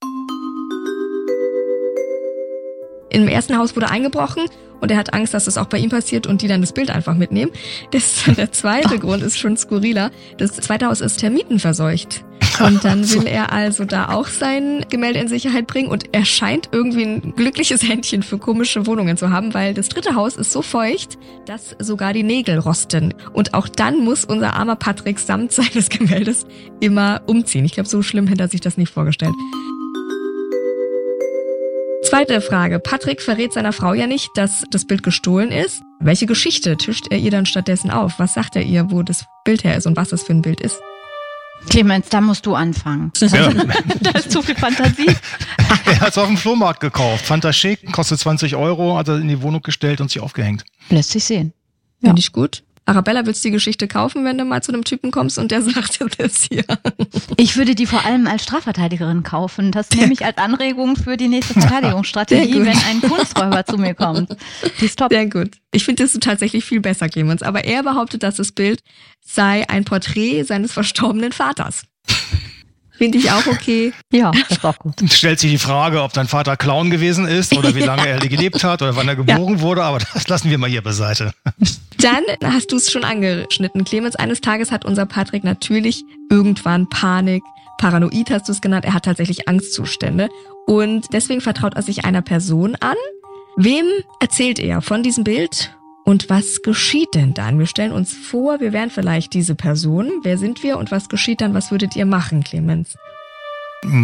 Im ersten Haus wurde eingebrochen und er hat Angst, dass das auch bei ihm passiert und die dann das Bild einfach mitnehmen. Das, der zweite Grund ist schon skurriler. Das zweite Haus ist termitenverseucht. Und dann will er also da auch sein Gemälde in Sicherheit bringen und er scheint irgendwie ein glückliches Händchen für komische Wohnungen zu haben, weil das dritte Haus ist so feucht, dass sogar die Nägel rosten. Und auch dann muss unser armer Patrick samt seines Gemäldes immer umziehen. Ich glaube, so schlimm hätte er sich das nicht vorgestellt. Zweite Frage. Patrick verrät seiner Frau ja nicht, dass das Bild gestohlen ist. Welche Geschichte tischt er ihr dann stattdessen auf? Was sagt er ihr, wo das Bild her ist und was das für ein Bild ist? Clemens, da musst du anfangen. Ja. da ist zu viel Fantasie. er hat es auf dem Flohmarkt gekauft. Schick, kostet 20 Euro, hat er in die Wohnung gestellt und sich aufgehängt. Lässt sich sehen. Finde ich gut. Arabella, willst du die Geschichte kaufen, wenn du mal zu einem Typen kommst und der sagt, das ist hier? Ich würde die vor allem als Strafverteidigerin kaufen. Das nehme ich als Anregung für die nächste Verteidigungsstrategie, wenn ein Kunsträuber zu mir kommt. Die ist top. Sehr gut. Ich finde das tatsächlich viel besser, Clemens. Aber er behauptet, dass das Bild sei ein Porträt seines verstorbenen Vaters. Finde ich auch okay. Ja, das ist auch gut. Stellt sich die Frage, ob dein Vater Clown gewesen ist oder wie lange er gelebt hat oder wann er geboren wurde, aber das lassen wir mal hier beiseite. Dann hast du es schon angeschnitten, Clemens. Eines Tages hat unser Patrick natürlich irgendwann Panik. Paranoid hast du es genannt. Er hat tatsächlich Angstzustände. Und deswegen vertraut er sich einer Person an. Wem erzählt er von diesem Bild? Und was geschieht denn dann? Wir stellen uns vor, wir wären vielleicht diese Person. Wer sind wir und was geschieht dann? Was würdet ihr machen, Clemens?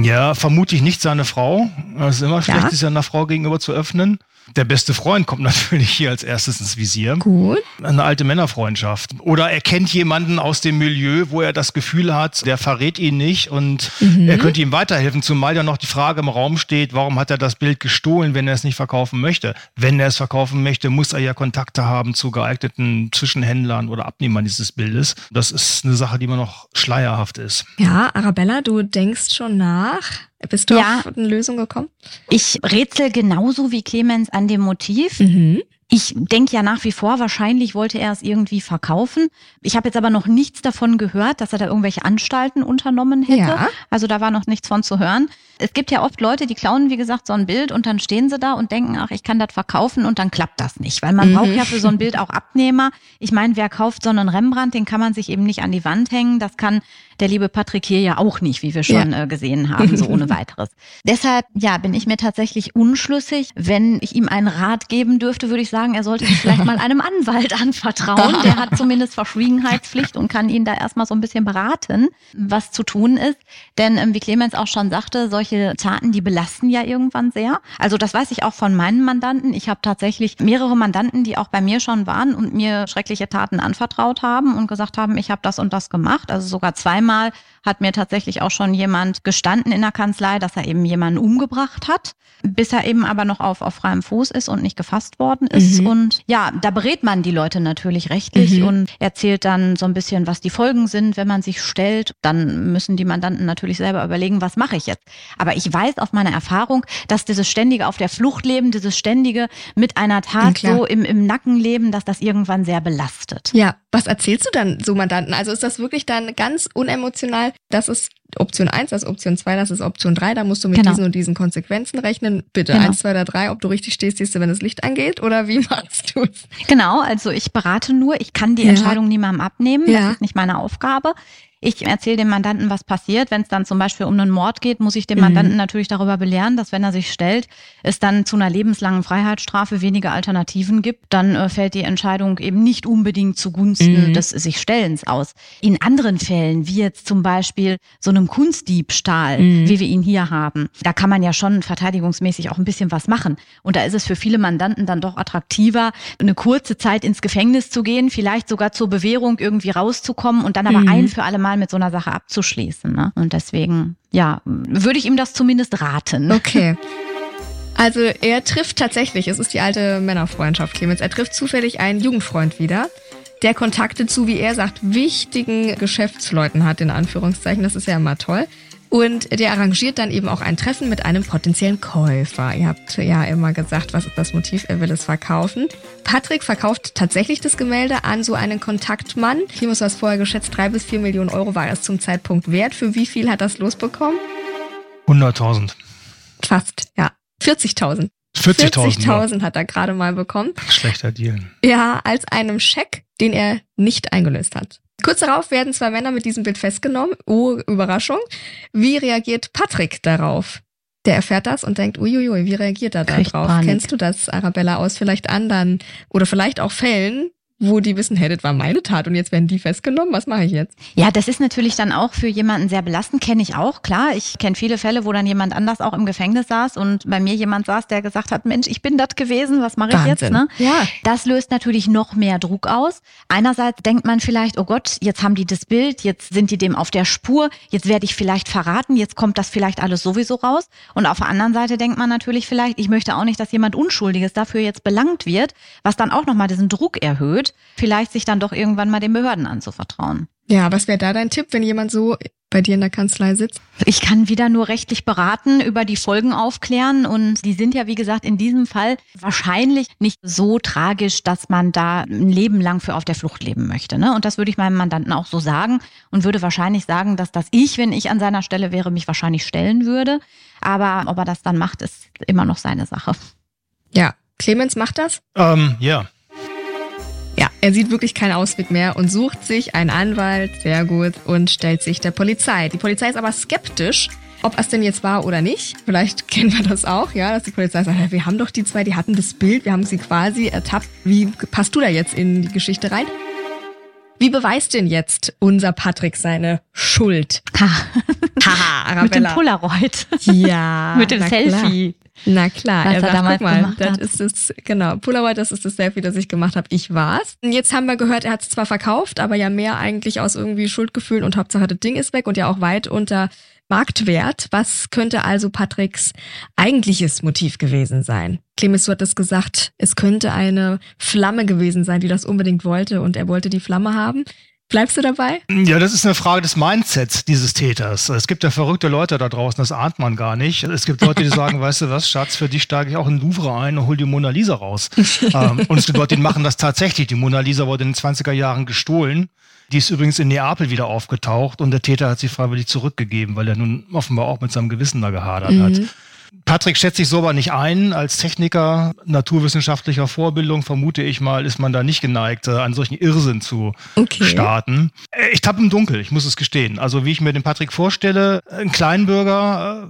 Ja, vermutlich nicht seine Frau. Es ist immer schlecht, Ja. sich seiner Frau gegenüber zu öffnen. Der beste Freund kommt natürlich hier als erstes ins Visier. Gut. Eine alte Männerfreundschaft. Oder er kennt jemanden aus dem Milieu, wo er das Gefühl hat, der verrät ihn nicht und Mhm. er könnte ihm weiterhelfen, zumal ja noch die Frage im Raum steht, warum hat er das Bild gestohlen, wenn er es nicht verkaufen möchte? Wenn er es verkaufen möchte, muss er ja Kontakte haben zu geeigneten Zwischenhändlern oder Abnehmern dieses Bildes. Das ist eine Sache, die immer noch schleierhaft ist. Ja, Arabella, du denkst schon nach. Bist du Ja. auf eine Lösung gekommen? Ich rätsel genauso wie Clemens an dem Motiv. Mhm. Ich denke ja nach wie vor, wahrscheinlich wollte er es irgendwie verkaufen. Ich habe jetzt aber noch nichts davon gehört, dass er da irgendwelche Anstalten unternommen hätte. Ja. Also da war noch nichts von zu hören. Es gibt ja oft Leute, die klauen, wie gesagt, so ein Bild und dann stehen sie da und denken, ach, ich kann das verkaufen und dann klappt das nicht. Weil man Mhm. braucht ja für so ein Bild auch Abnehmer. Ich meine, wer kauft so einen Rembrandt, den kann man sich eben nicht an die Wand hängen. Das kann der liebe Patrick hier ja auch nicht, wie wir schon äh, gesehen haben, so ohne weiteres. Deshalb, ja, bin ich mir tatsächlich unschlüssig. Wenn ich ihm einen Rat geben dürfte, würde ich sagen, er sollte sich vielleicht mal einem Anwalt anvertrauen. Der hat zumindest Verschwiegenheitspflicht und kann ihn da erstmal so ein bisschen beraten, was zu tun ist. Denn ähm, wie Clemens auch schon sagte, solche Taten, die belasten ja irgendwann sehr. Also das weiß ich auch von meinen Mandanten. Ich habe tatsächlich mehrere Mandanten, die auch bei mir schon waren und mir schreckliche Taten anvertraut haben und gesagt haben, ich habe das und das gemacht. Also sogar zweimal hat mir tatsächlich auch schon jemand gestanden in der Kanzlei, dass er eben jemanden umgebracht hat, bis er eben aber noch auf, auf freiem Fuß ist und nicht gefasst worden ist. Mhm. Und ja, da berät man die Leute natürlich rechtlich Mhm. und erzählt dann so ein bisschen, was die Folgen sind, wenn man sich stellt. Dann müssen die Mandanten natürlich selber überlegen, was mache ich jetzt. Aber ich weiß aus meiner Erfahrung, dass dieses ständige auf der Flucht leben, dieses ständige mit einer Ja, Tat klar. so im, im Nacken leben, dass das irgendwann sehr belastet. Ja, was erzählst du dann so Mandanten? Also ist das wirklich dann ganz unemotional? Das ist Option 1, das ist Option 2, das ist Option 3, da musst du mit Genau. diesen und diesen Konsequenzen rechnen. Bitte, Genau. 1, 2 oder 3, ob du richtig stehst, siehst du, wenn das Licht angeht oder wie machst du es? Genau, also ich berate nur, ich kann die Ja. Entscheidung niemandem abnehmen, Ja. das ist nicht meine Aufgabe. Ich erzähle dem Mandanten, was passiert. Wenn es dann zum Beispiel um einen Mord geht, muss ich den Mhm. Mandanten natürlich darüber belehren, dass wenn er sich stellt, es dann zu einer lebenslangen Freiheitsstrafe wenige Alternativen gibt. Dann äh, fällt die Entscheidung eben nicht unbedingt zugunsten Mhm. des sich Stellens aus. In anderen Fällen, wie jetzt zum Beispiel so einem Kunstdiebstahl, Mhm. wie wir ihn hier haben, da kann man ja schon verteidigungsmäßig auch ein bisschen was machen. Und da ist es für viele Mandanten dann doch attraktiver, eine kurze Zeit ins Gefängnis zu gehen, vielleicht sogar zur Bewährung irgendwie rauszukommen und dann aber Mhm. ein für alle Mal mal mit so einer Sache abzuschließen. Ne? Und deswegen, ja, würde ich ihm das zumindest raten. Okay. Also er trifft tatsächlich, es ist die alte Männerfreundschaft, Clemens, er trifft zufällig einen Jugendfreund wieder, der Kontakte zu, wie er sagt, wichtigen Geschäftsleuten hat, in Anführungszeichen. Das ist ja immer toll. Und der arrangiert dann eben auch ein Treffen mit einem potenziellen Käufer. Ihr habt ja immer gesagt, was ist das Motiv? Er will es verkaufen. Patrick verkauft tatsächlich das Gemälde an so einen Kontaktmann. Ich muss was vorher geschätzt, drei bis vier Millionen Euro war es zum Zeitpunkt wert. Für wie viel hat das losbekommen? 100.000. Fast, ja. 40.000. 40.000 40.000 hat er gerade mal bekommen. Schlechter Deal. Ja, als einem Scheck, den er nicht eingelöst hat. Kurz darauf werden zwei Männer mit diesem Bild festgenommen. Oh, Überraschung. Wie reagiert Patrick darauf? Der erfährt das und denkt, uiuiui, wie reagiert er da Kriegt drauf? Panik. Kennst du das, Arabella, aus vielleicht anderen oder vielleicht auch Fällen, wo die wissen, hey, das war meine Tat und jetzt werden die festgenommen, was mache ich jetzt? Ja, das ist natürlich dann auch für jemanden sehr belastend, kenne ich auch, klar. Ich kenne viele Fälle, wo dann jemand anders auch im Gefängnis saß und bei mir jemand saß, der gesagt hat, Mensch, ich bin das gewesen, was mache ich jetzt? Ne? Ja. Das löst natürlich noch mehr Druck aus. Einerseits denkt man vielleicht, oh Gott, jetzt haben die das Bild, jetzt sind die dem auf der Spur, jetzt werde ich vielleicht verraten, jetzt kommt das vielleicht alles sowieso raus. Und auf der anderen Seite denkt man natürlich vielleicht, ich möchte auch nicht, dass jemand Unschuldiges dafür jetzt belangt wird, was dann auch nochmal diesen Druck erhöht, vielleicht sich dann doch irgendwann mal den Behörden anzuvertrauen. Ja, was wäre da dein Tipp, wenn jemand so bei dir in der Kanzlei sitzt? Ich kann wieder nur rechtlich beraten, über die Folgen aufklären und die sind ja, wie gesagt, in diesem Fall wahrscheinlich nicht so tragisch, dass man da ein Leben lang für auf der Flucht leben möchte. Ne? Und das würde ich meinem Mandanten auch so sagen und würde wahrscheinlich sagen, dass das ich, wenn ich an seiner Stelle wäre, mich wahrscheinlich stellen würde. Aber ob er das dann macht, ist immer noch seine Sache. Ja, Clemens macht das? Ähm, ja. Ja, er sieht wirklich keinen Ausweg mehr und sucht sich einen Anwalt, sehr gut, und stellt sich der Polizei. Die Polizei ist aber skeptisch, ob es denn jetzt war oder nicht. Vielleicht kennen wir das auch, ja, dass die Polizei sagt, wir haben doch die zwei, die hatten das Bild, wir haben sie quasi ertappt. Wie passt du da jetzt in die Geschichte rein? Wie beweist denn jetzt unser Patrick seine Schuld? Ha, Haha, mit dem Arabella. Polaroid. Ja, mit dem Selfie. Na klar, Was er sagt, damals guck mal, gemacht das hat. ist das, genau, Polaroid, das ist das Selfie, das ich gemacht habe. Ich war's. Und Jetzt haben wir gehört, er hat es zwar verkauft, aber ja mehr eigentlich aus irgendwie Schuldgefühlen und Hauptsache das Ding ist weg und ja auch weit unter Marktwert. Was könnte also Patricks eigentliches Motiv gewesen sein? Clemens, du hattest gesagt, es könnte eine Flamme gewesen sein, die das unbedingt wollte und er wollte die Flamme haben. Bleibst du dabei? Ja, das ist eine Frage des Mindsets dieses Täters. Es gibt ja verrückte Leute da draußen, das ahnt man gar nicht. Es gibt Leute, die sagen, weißt du was, Schatz, für dich steige ich auch in den Louvre ein und hol die Mona Lisa raus. ähm, und es gibt Leute, die machen das tatsächlich. Die Mona Lisa wurde in den 20er Jahren gestohlen. Die ist übrigens in Neapel wieder aufgetaucht und der Täter hat sie freiwillig zurückgegeben, weil er nun offenbar auch mit seinem Gewissen da gehadert hat. Patrick schätzt sich so aber nicht ein. Als Techniker naturwissenschaftlicher Vorbildung, vermute ich mal, ist man da nicht geneigt, äh, einen solchen Irrsinn zu Okay. starten. Äh, Ich tappe im Dunkel, ich muss es gestehen. Also wie ich mir den Patrick vorstelle, ein Kleinbürger,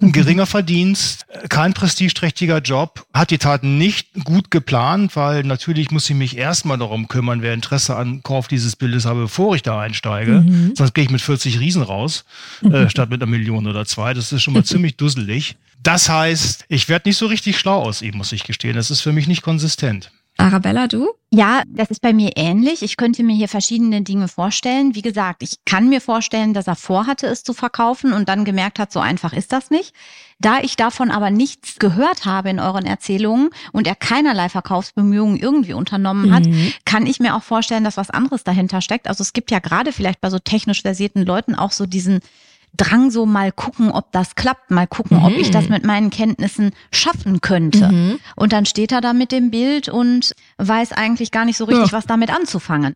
äh, ein geringer Verdienst, äh, kein prestigeträchtiger Job, hat die Tat nicht gut geplant, weil natürlich muss ich mich erstmal darum kümmern, wer Interesse an Kauf dieses Bildes habe, bevor ich da einsteige. Sonst gehe ich mit 40 Riesen raus, äh, statt mit einer Million oder zwei. Das ist schon mal ziemlich dusselig. Das heißt, ich werde nicht so richtig schlau aus ihm, muss ich gestehen. Das ist für mich nicht konsistent. Arabella, du? Ja, das ist bei mir ähnlich. Ich könnte mir hier verschiedene Dinge vorstellen. Wie gesagt, ich kann mir vorstellen, dass er vorhatte, es zu verkaufen und dann gemerkt hat, so einfach ist das nicht. Da ich davon aber nichts gehört habe in euren Erzählungen und er keinerlei Verkaufsbemühungen irgendwie unternommen hat, kann ich mir auch vorstellen, dass was anderes dahinter steckt. Also es gibt ja gerade vielleicht bei so technisch versierten Leuten auch so diesen Drang, so mal gucken, ob das klappt, mal gucken, ob ich das mit meinen Kenntnissen schaffen könnte. Und dann steht er da mit dem Bild und weiß eigentlich gar nicht so richtig, Ja. was damit anzufangen.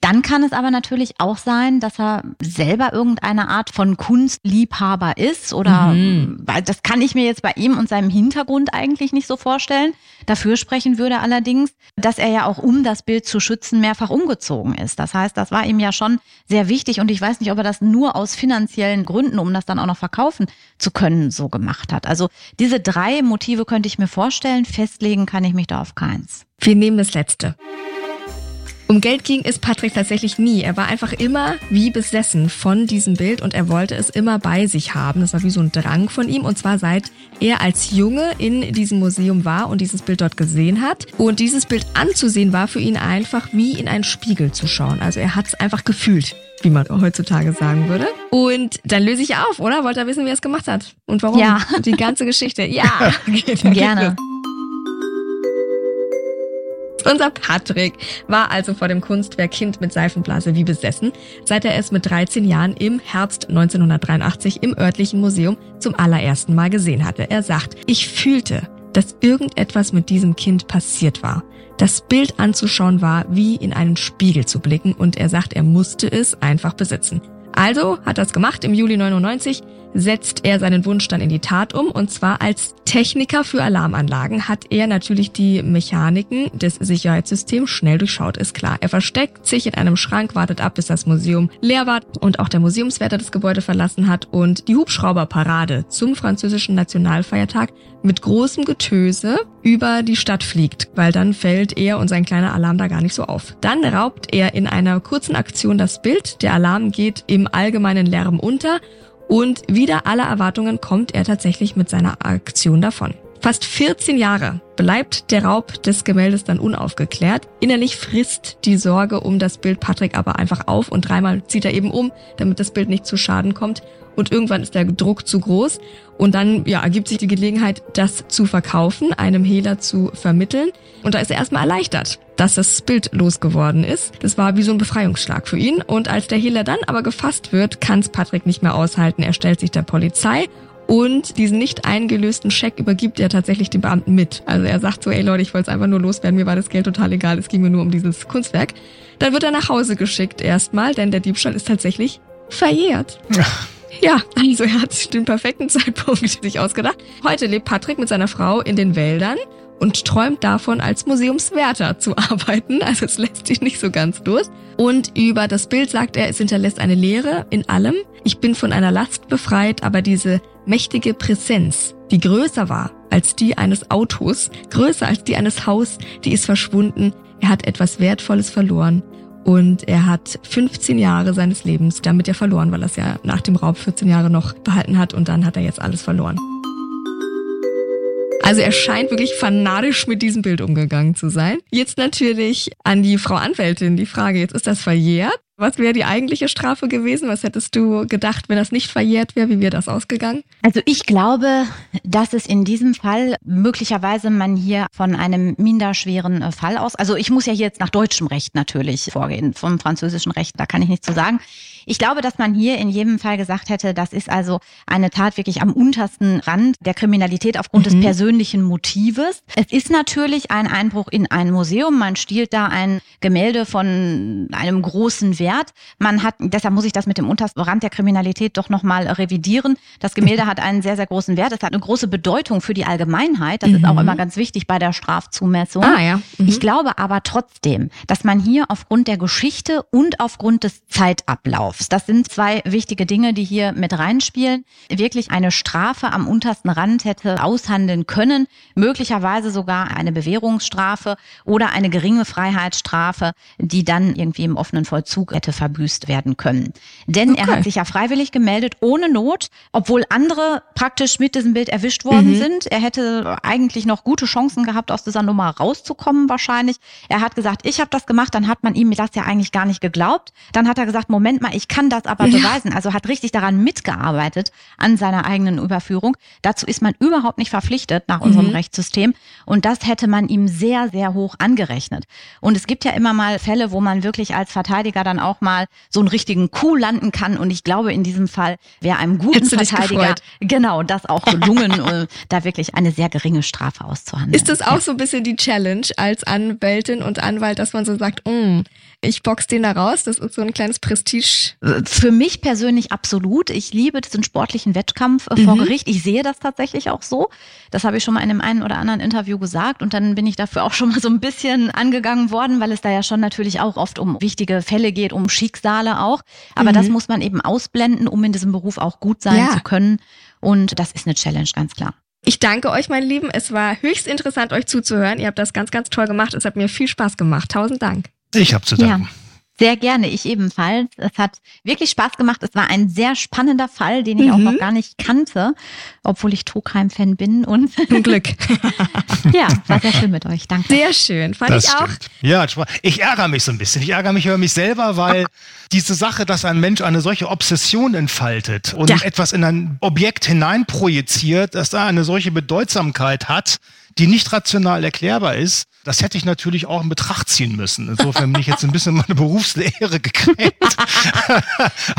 Dann kann es aber natürlich auch sein, dass er selber irgendeine Art von Kunstliebhaber ist oder weil das kann ich mir jetzt bei ihm und seinem Hintergrund eigentlich nicht so vorstellen. Dafür sprechen würde allerdings, dass er ja auch um das Bild zu schützen mehrfach umgezogen ist. Das heißt, das war ihm ja schon sehr wichtig und ich weiß nicht, ob er das nur aus finanziellen Gründen, um das dann auch noch verkaufen zu können, so gemacht hat. Also diese drei Motive könnte ich mir vorstellen, festlegen kann ich mich da auf keins. Wir nehmen das letzte. Um Geld ging es Patrick tatsächlich nie. Er war einfach immer wie besessen von diesem Bild und er wollte es immer bei sich haben. Das war wie so ein Drang von ihm und zwar seit er als Junge in diesem Museum war und dieses Bild dort gesehen hat. Und dieses Bild anzusehen war für ihn einfach wie in einen Spiegel zu schauen. Also er hat es einfach gefühlt wie man heutzutage sagen würde. Und dann löse ich auf, oder? Wollt ihr wissen, wie er es gemacht hat? Und warum? Ja. Die ganze Geschichte. Ja, gerne. Unser Patrick war also vor dem Kunstwerk Kind mit Seifenblase wie besessen, seit er es mit 13 Jahren im Herbst 1983 im örtlichen Museum zum allerersten Mal gesehen hatte. Er sagt, ich fühlte, dass irgendetwas mit diesem Kind passiert war. Das Bild anzuschauen war, wie in einen Spiegel zu blicken und er sagt, er musste es einfach besitzen. Also hat er es gemacht im Juli 99 setzt er seinen Wunsch dann in die Tat um. Und zwar als Techniker für Alarmanlagen hat er natürlich die Mechaniken des Sicherheitssystems schnell durchschaut, ist klar. Er versteckt sich in einem Schrank, wartet ab, bis das Museum leer war und auch der Museumswärter das Gebäude verlassen hat und die Hubschrauberparade zum französischen Nationalfeiertag mit großem Getöse über die Stadt fliegt, weil dann fällt er und sein kleiner Alarm da gar nicht so auf. Dann raubt er in einer kurzen Aktion das Bild, der Alarm geht im allgemeinen Lärm unter und wieder aller Erwartungen kommt er tatsächlich mit seiner Aktion davon. Fast 14 Jahre bleibt der Raub des Gemäldes dann unaufgeklärt. Innerlich frisst die Sorge um das Bild Patrick aber einfach auf und dreimal zieht er eben um, damit das Bild nicht zu Schaden kommt. Und irgendwann ist der Druck zu groß und dann ja, ergibt sich die Gelegenheit, das zu verkaufen, einem Hehler zu vermitteln. Und da ist er erstmal erleichtert, dass das Bild losgeworden ist. Das war wie so ein Befreiungsschlag für ihn. Und als der Hehler dann aber gefasst wird, kann es Patrick nicht mehr aushalten. Er stellt sich der Polizei und diesen nicht eingelösten Scheck übergibt er tatsächlich den Beamten mit. Also er sagt so, ey Leute, ich wollte es einfach nur loswerden, mir war das Geld total egal, es ging mir nur um dieses Kunstwerk. Dann wird er nach Hause geschickt erstmal, denn der Diebstahl ist tatsächlich verjährt. Ja, also er hat den perfekten Zeitpunkt sich ausgedacht. Heute lebt Patrick mit seiner Frau in den Wäldern und träumt davon, als Museumswärter zu arbeiten. Also es lässt sich nicht so ganz durch. Und über das Bild sagt er, es hinterlässt eine Lehre in allem. Ich bin von einer Last befreit, aber diese mächtige Präsenz, die größer war als die eines Autos, größer als die eines Haus, die ist verschwunden. Er hat etwas Wertvolles verloren. Und er hat 15 Jahre seines Lebens damit ja verloren, weil er es ja nach dem Raub 14 Jahre noch behalten hat und dann hat er jetzt alles verloren. Also er scheint wirklich fanatisch mit diesem Bild umgegangen zu sein. Jetzt natürlich an die Frau Anwältin die Frage, jetzt ist das verjährt. Was wäre die eigentliche Strafe gewesen? Was hättest du gedacht, wenn das nicht verjährt wäre? Wie wäre das ausgegangen? Also ich glaube, dass es in diesem Fall möglicherweise man hier von einem minderschweren äh, Fall aus, also ich muss ja jetzt nach deutschem Recht natürlich vorgehen, vom französischen Recht, da kann ich nichts zu sagen. Ich glaube, dass man hier in jedem Fall gesagt hätte, das ist also eine Tat wirklich am untersten Rand der Kriminalität aufgrund mhm. des persönlichen Motives. Es ist natürlich ein Einbruch in ein Museum. Man stiehlt da ein Gemälde von einem großen Wert. Man hat, deshalb muss ich das mit dem untersten Rand der Kriminalität doch nochmal revidieren. Das Gemälde hat einen sehr, sehr großen Wert. Es hat eine große Bedeutung für die Allgemeinheit. Das mhm. ist auch immer ganz wichtig bei der Strafzumessung. Ah, ja. Mhm. Ich glaube aber trotzdem, dass man hier aufgrund der Geschichte und aufgrund des Zeitablaufs. Das sind zwei wichtige Dinge, die hier mit reinspielen. Wirklich eine Strafe am untersten Rand hätte aushandeln können, möglicherweise sogar eine Bewährungsstrafe oder eine geringe Freiheitsstrafe, die dann irgendwie im offenen Vollzug hätte verbüßt werden können. Denn okay. er hat sich ja freiwillig gemeldet, ohne Not, obwohl andere praktisch mit diesem Bild erwischt worden mhm. sind. Er hätte eigentlich noch gute Chancen gehabt, aus dieser Nummer rauszukommen wahrscheinlich. Er hat gesagt, ich habe das gemacht, dann hat man ihm das ja eigentlich gar nicht geglaubt. Dann hat er gesagt, Moment mal, ich kann das aber beweisen. Also hat richtig daran mitgearbeitet an seiner eigenen Überführung. Dazu ist man überhaupt nicht verpflichtet nach unserem mhm. Rechtssystem. Und das hätte man ihm sehr, sehr hoch angerechnet. Und es gibt ja immer mal Fälle, wo man wirklich als Verteidiger dann auch mal so einen richtigen Coup landen kann. Und ich glaube, in diesem Fall wäre einem guten Verteidiger genau das auch gelungen, äh, da wirklich eine sehr geringe Strafe auszuhandeln. Ist das auch ja. so ein bisschen die Challenge als Anwältin und Anwalt, dass man so sagt, mm, ich box den da raus. Das ist so ein kleines Prestige. Für mich persönlich absolut. Ich liebe diesen sportlichen Wettkampf äh, vor mhm. Gericht. Ich sehe das tatsächlich auch so. Das habe ich schon mal in einem einen oder anderen Interview gesagt. Und dann bin ich dafür auch schon mal so ein bisschen angegangen worden, weil es da ja schon natürlich auch oft um wichtige Fälle geht, um Schicksale auch. Aber mhm. das muss man eben ausblenden, um in diesem Beruf auch gut sein ja. zu können. Und das ist eine Challenge, ganz klar. Ich danke euch, meine Lieben. Es war höchst interessant, euch zuzuhören. Ihr habt das ganz, ganz toll gemacht. Es hat mir viel Spaß gemacht. Tausend Dank. Ich habe zu danken. Ja. Sehr gerne, ich ebenfalls. Es hat wirklich Spaß gemacht. Es war ein sehr spannender Fall, den ich mhm. auch noch gar nicht kannte, obwohl ich Trugheim-Fan bin. Und Zum Glück. ja, war sehr schön mit euch. Danke. Sehr schön, fand das ich auch. Ja, ich ärgere mich so ein bisschen. Ich ärgere mich über mich selber, weil diese Sache, dass ein Mensch eine solche Obsession entfaltet und ja. etwas in ein Objekt hineinprojiziert, dass da eine solche Bedeutsamkeit hat, die nicht rational erklärbar ist, das hätte ich natürlich auch in Betracht ziehen müssen. Insofern bin ich jetzt ein bisschen meine Berufslehre gekränkt.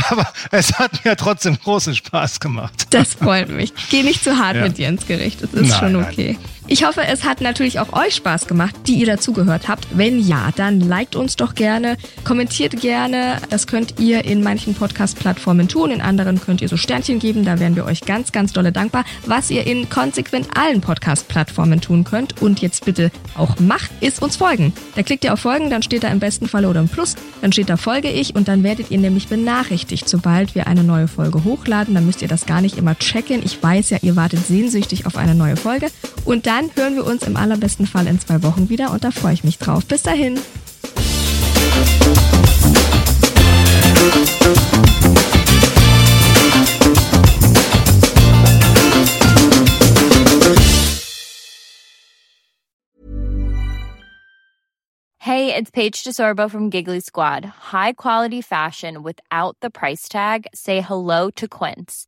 Aber es hat mir trotzdem großen Spaß gemacht. Das freut mich. Geh nicht zu hart ja. mit dir ins Gericht. Das ist nein, schon okay. Nein. Ich hoffe, es hat natürlich auch euch Spaß gemacht, die ihr dazugehört habt. Wenn ja, dann liked uns doch gerne, kommentiert gerne. Das könnt ihr in manchen Podcast-Plattformen tun, in anderen könnt ihr so Sternchen geben. Da wären wir euch ganz, ganz dolle dankbar. Was ihr in konsequent allen Podcast-Plattformen tun könnt und jetzt bitte auch macht, ist uns folgen. Da klickt ihr auf Folgen, dann steht da im besten Falle oder im Plus, dann steht da Folge ich und dann werdet ihr nämlich benachrichtigt, sobald wir eine neue Folge hochladen. Dann müsst ihr das gar nicht immer checken. Ich weiß ja, ihr wartet sehnsüchtig auf eine neue Folge. Und dann dann hören wir uns im allerbesten Fall in zwei Wochen wieder und da freue ich mich drauf. Bis dahin. Hey, it's Paige DeSorbo from Giggly Squad. High quality fashion without the price tag. Say hello to Quince.